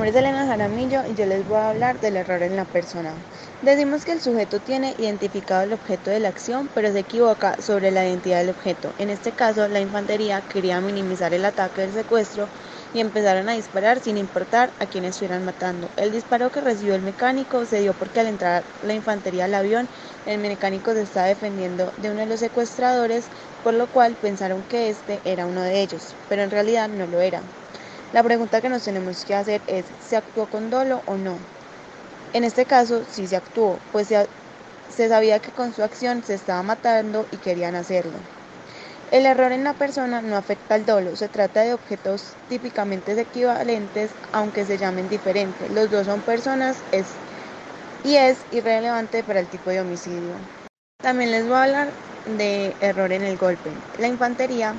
Nombre es Elena Jaramillo y yo les voy a hablar del error en la persona. Decimos que el sujeto tiene identificado el objeto de la acción, pero se equivoca sobre la identidad del objeto. En este caso, la infantería quería minimizar el ataque del secuestro y empezaron a disparar sin importar a quién estuvieran matando. El disparo que recibió el mecánico se dio porque al entrar la infantería al avión, el mecánico se estaba defendiendo de uno de los secuestradores, por lo cual pensaron que este era uno de ellos, pero en realidad no lo era. La pregunta que nos tenemos que hacer es, ¿se actuó con dolo o no? En este caso sí se actuó, pues se, se sabía que con su acción se estaba matando y querían hacerlo. El error en la persona no afecta al dolo, se trata de objetos típicamente equivalentes aunque se llamen diferentes. Los dos son personas y es irrelevante para el tipo de homicidio. También les voy a hablar de error en el golpe. La infantería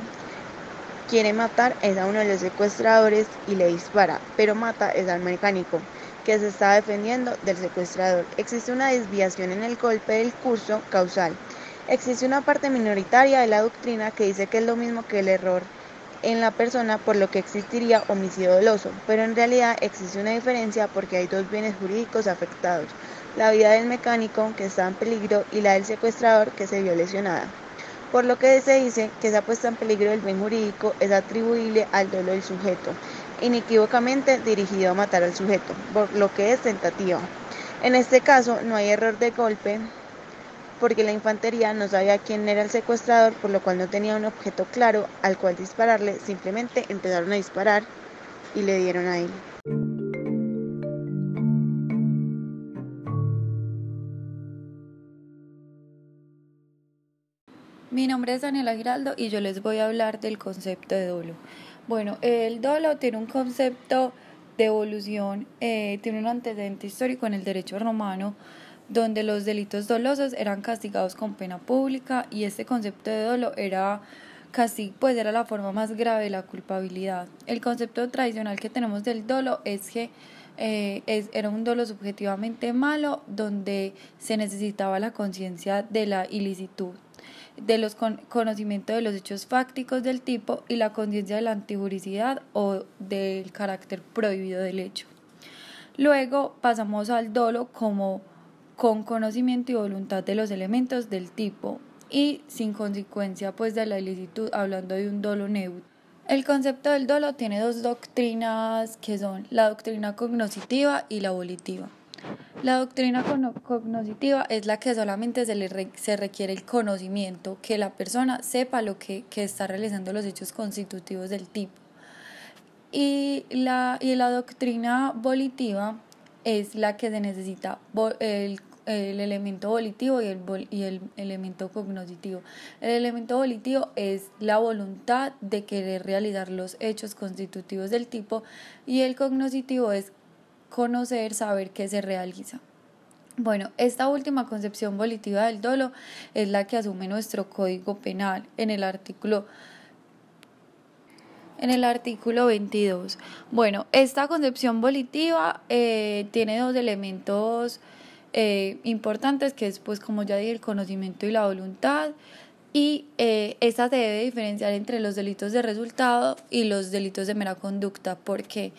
quiere matar es a uno de los secuestradores y le dispara, pero mata es al mecánico que se está defendiendo del secuestrador. Existe una desviación en el golpe del curso causal. Existe una parte minoritaria de la doctrina que dice que es lo mismo que el error en la persona, por lo que existiría homicidio doloso, pero en realidad existe una diferencia porque hay dos bienes jurídicos afectados, la vida del mecánico que está en peligro y la del secuestrador que se vio lesionada por lo que se dice que esa puesta en peligro del bien jurídico es atribuible al dolo del sujeto, inequívocamente dirigido a matar al sujeto, por lo que es tentativa. En este caso no hay error de golpe porque la infantería no sabía quién era el secuestrador, por lo cual no tenía un objeto claro al cual dispararle, simplemente empezaron a disparar y le dieron a él. Es Daniela Giraldo y yo les voy a hablar del concepto de dolo. Bueno, el dolo tiene un concepto de evolución, eh, tiene un antecedente histórico en el derecho romano, donde los delitos dolosos eran castigados con pena pública y este concepto de dolo era casi pues era la forma más grave de la culpabilidad. El concepto tradicional que tenemos del dolo es que eh, es, era un dolo subjetivamente malo donde se necesitaba la conciencia de la ilicitud de los conocimientos de los hechos fácticos del tipo y la conciencia de la antijuricidad o del carácter prohibido del hecho. Luego pasamos al dolo como con conocimiento y voluntad de los elementos del tipo y sin consecuencia pues de la ilicitud hablando de un dolo neutro. El concepto del dolo tiene dos doctrinas que son la doctrina cognoscitiva y la volitiva. La doctrina cognoscitiva es la que solamente se, le se requiere el conocimiento, que la persona sepa lo que, que, está realizando los hechos constitutivos del tipo. Y la, y la doctrina volitiva es la que se necesita el, el elemento volitivo y el, y el elemento cognoscitivo. El elemento volitivo es la voluntad de querer realizar los hechos constitutivos del tipo y el cognoscitivo es conocer, saber qué se realiza. Bueno, esta última concepción volitiva del dolo es la que asume nuestro Código Penal en el artículo en el artículo 22. Bueno, esta concepción volitiva eh, tiene dos elementos eh, importantes, que es, pues, como ya dije, el conocimiento y la voluntad. Y eh, esta se debe diferenciar entre los delitos de resultado y los delitos de mera conducta. ¿Por qué?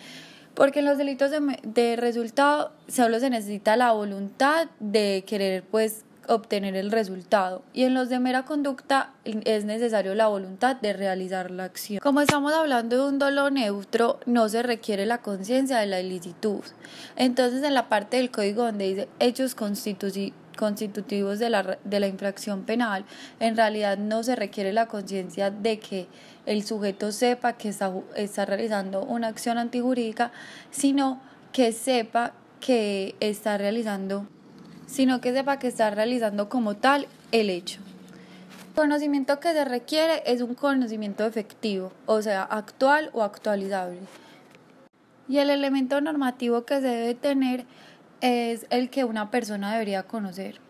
Porque en los delitos de, resultado solo se necesita la voluntad de querer pues obtener el resultado y en los de mera conducta es necesario la voluntad de realizar la acción. Como estamos hablando de un dolo neutro, no se requiere la conciencia de la ilicitud. Entonces en la parte del código donde dice hechos constitutivos de la, de la infracción penal, en realidad no se requiere la conciencia de que el sujeto sepa que está, está realizando una acción antijurídica, sino que sepa que está realizando, sino que sepa que está realizando como tal el hecho. El conocimiento que se requiere es un conocimiento efectivo, o sea, actual o actualizable. Y el elemento normativo que se debe tener es el que una persona debería conocer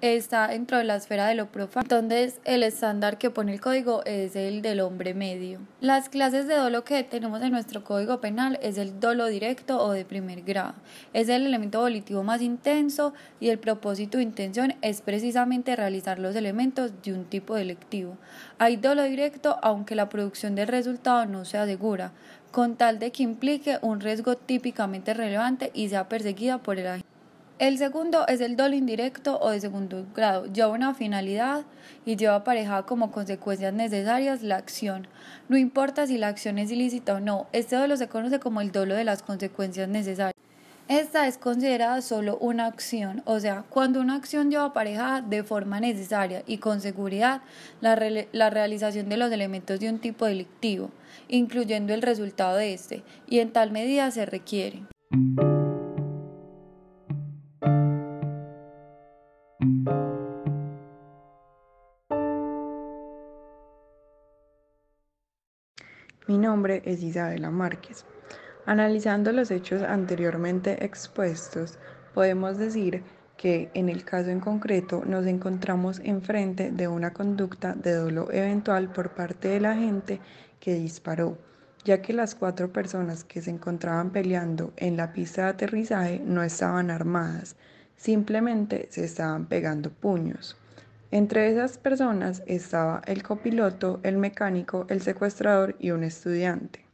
está dentro de la esfera de lo profano. Entonces, el estándar que pone el código es el del hombre medio. Las clases de dolo que tenemos en nuestro código penal es el dolo directo o de primer grado. Es el elemento volitivo más intenso y el propósito de intención es precisamente realizar los elementos de un tipo delictivo. Hay dolo directo aunque la producción del resultado no se asegura, con tal de que implique un riesgo típicamente relevante y sea perseguida por el agente. El segundo es el dolo indirecto o de segundo grado. Lleva una finalidad y lleva aparejada como consecuencias necesarias la acción. No importa si la acción es ilícita o no, este dolo se conoce como el dolo de las consecuencias necesarias. Esta es considerada solo una acción, o sea, cuando una acción lleva aparejada de forma necesaria y con seguridad la, la, realización de los elementos de un tipo delictivo, incluyendo el resultado de este, y en tal medida se requiere. Mi nombre es Isabela Márquez. Analizando los hechos anteriormente expuestos, podemos decir que en el caso en concreto nos encontramos enfrente de una conducta de dolo eventual por parte de la gente que disparó, ya que las cuatro personas que se encontraban peleando en la pista de aterrizaje no estaban armadas, simplemente se estaban pegando puños. Entre esas personas estaba el copiloto, el mecánico, el secuestrador y un estudiante.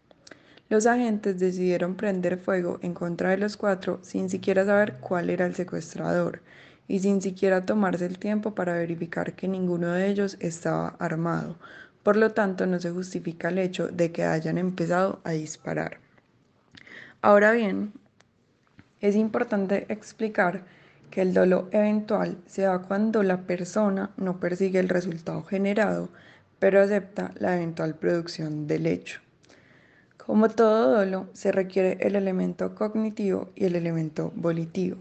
Los agentes decidieron prender fuego en contra de los cuatro sin siquiera saber cuál era el secuestrador y sin siquiera tomarse el tiempo para verificar que ninguno de ellos estaba armado. Por lo tanto, no se justifica el hecho de que hayan empezado a disparar. Ahora bien, es importante explicar que el dolo eventual se da cuando la persona no persigue el resultado generado, pero acepta la eventual producción del hecho. Como todo dolo, se requiere el elemento cognitivo y el elemento volitivo.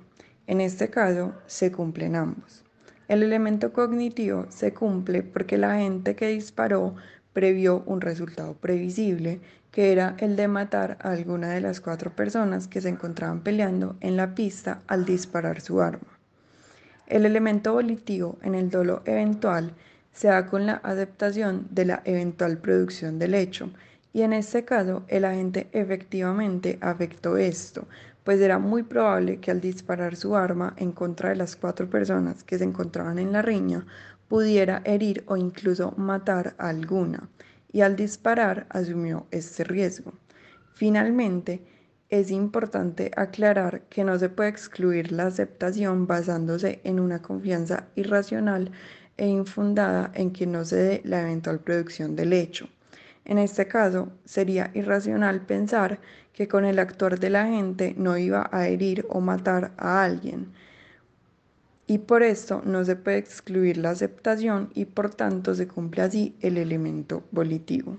En este caso, se cumplen ambos. El elemento cognitivo se cumple porque la gente que disparó previó un resultado previsible, que era el de matar a alguna de las cuatro personas que se encontraban peleando en la pista al disparar su arma. El elemento volitivo en el dolo eventual se da con la aceptación de la eventual producción del hecho, y en este caso el agente efectivamente afectó esto, pues era muy probable que al disparar su arma en contra de las cuatro personas que se encontraban en la riña, pudiera herir o incluso matar a alguna, y al disparar asumió este riesgo. Finalmente, es importante aclarar que no se puede excluir la aceptación basándose en una confianza irracional e infundada en que no se dé la eventual producción del hecho. En este caso, sería irracional pensar que con el actuar de la gente no iba a herir o matar a alguien. Y por esto no se puede excluir la aceptación y por tanto se cumple así el elemento volitivo.